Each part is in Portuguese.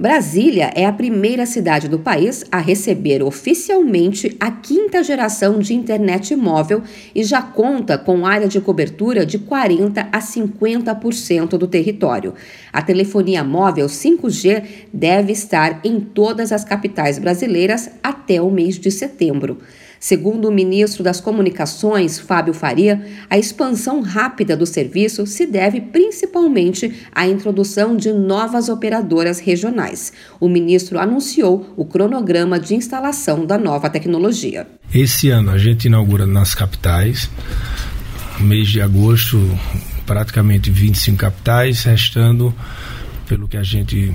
Brasília é a primeira cidade do país a receber oficialmente a quinta geração de internet móvel e já conta com área de cobertura de 40 a 50% do território. A telefonia móvel 5G deve estar em todas as capitais brasileiras até o mês de setembro. Segundo o ministro das Comunicações, Fábio Faria, a expansão rápida do serviço se deve principalmente à introdução de novas operadoras regionais. O ministro anunciou o cronograma de instalação da nova tecnologia. Esse ano a gente inaugura nas capitais, mês de agosto, praticamente 25 capitais, restando, pelo que a gente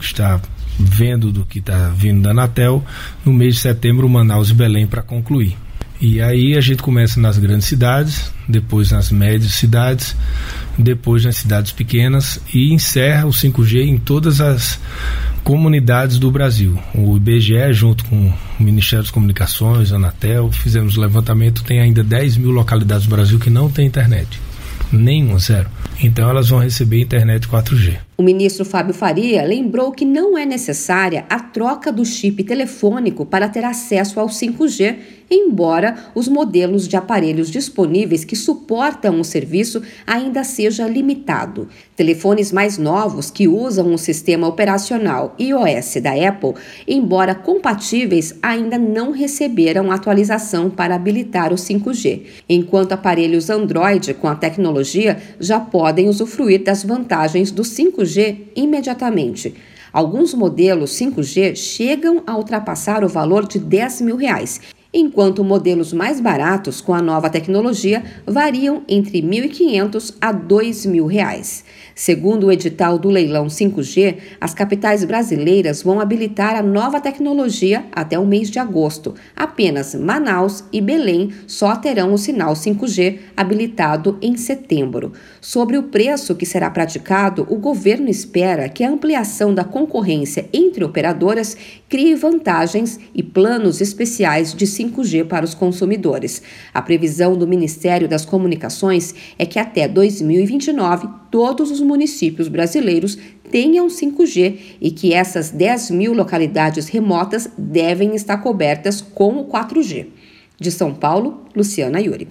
está vendo do que está vindo da Anatel, no mês de setembro Manaus e Belém para concluir. E aí a gente começa nas grandes cidades, depois nas médias cidades, depois nas cidades pequenas e encerra o 5G em todas as comunidades do Brasil. O IBGE, junto com o Ministério das Comunicações, a Anatel, fizemos o levantamento, tem ainda 10 mil localidades do Brasil que não tem internet. Nenhuma, zero. Então elas vão receber internet 4G. O ministro Fábio Faria lembrou que não é necessária a troca do chip telefônico para ter acesso ao 5G, embora os modelos de aparelhos disponíveis que suportam o serviço ainda seja limitado. Telefones mais novos que usam o sistema operacional iOS da Apple, embora compatíveis, ainda não receberam atualização para habilitar o 5G, enquanto aparelhos Android com a tecnologia já podem usufruir das vantagens do 5G 5G imediatamente. Alguns modelos 5G chegam a ultrapassar o valor de 10 mil reais enquanto modelos mais baratos com a nova tecnologia variam entre R$ 1.500 a R$ 2.000. Segundo o edital do leilão 5G, as capitais brasileiras vão habilitar a nova tecnologia até o mês de agosto. Apenas Manaus e Belém só terão o sinal 5G habilitado em setembro. Sobre o preço que será praticado, o governo espera que a ampliação da concorrência entre operadoras crie vantagens e planos especiais de 5G para os consumidores. A previsão do Ministério das Comunicações é que até 2029 todos os municípios brasileiros tenham 5G e que essas 10 mil localidades remotas devem estar cobertas com o 4G. De São Paulo, Luciana Yuri.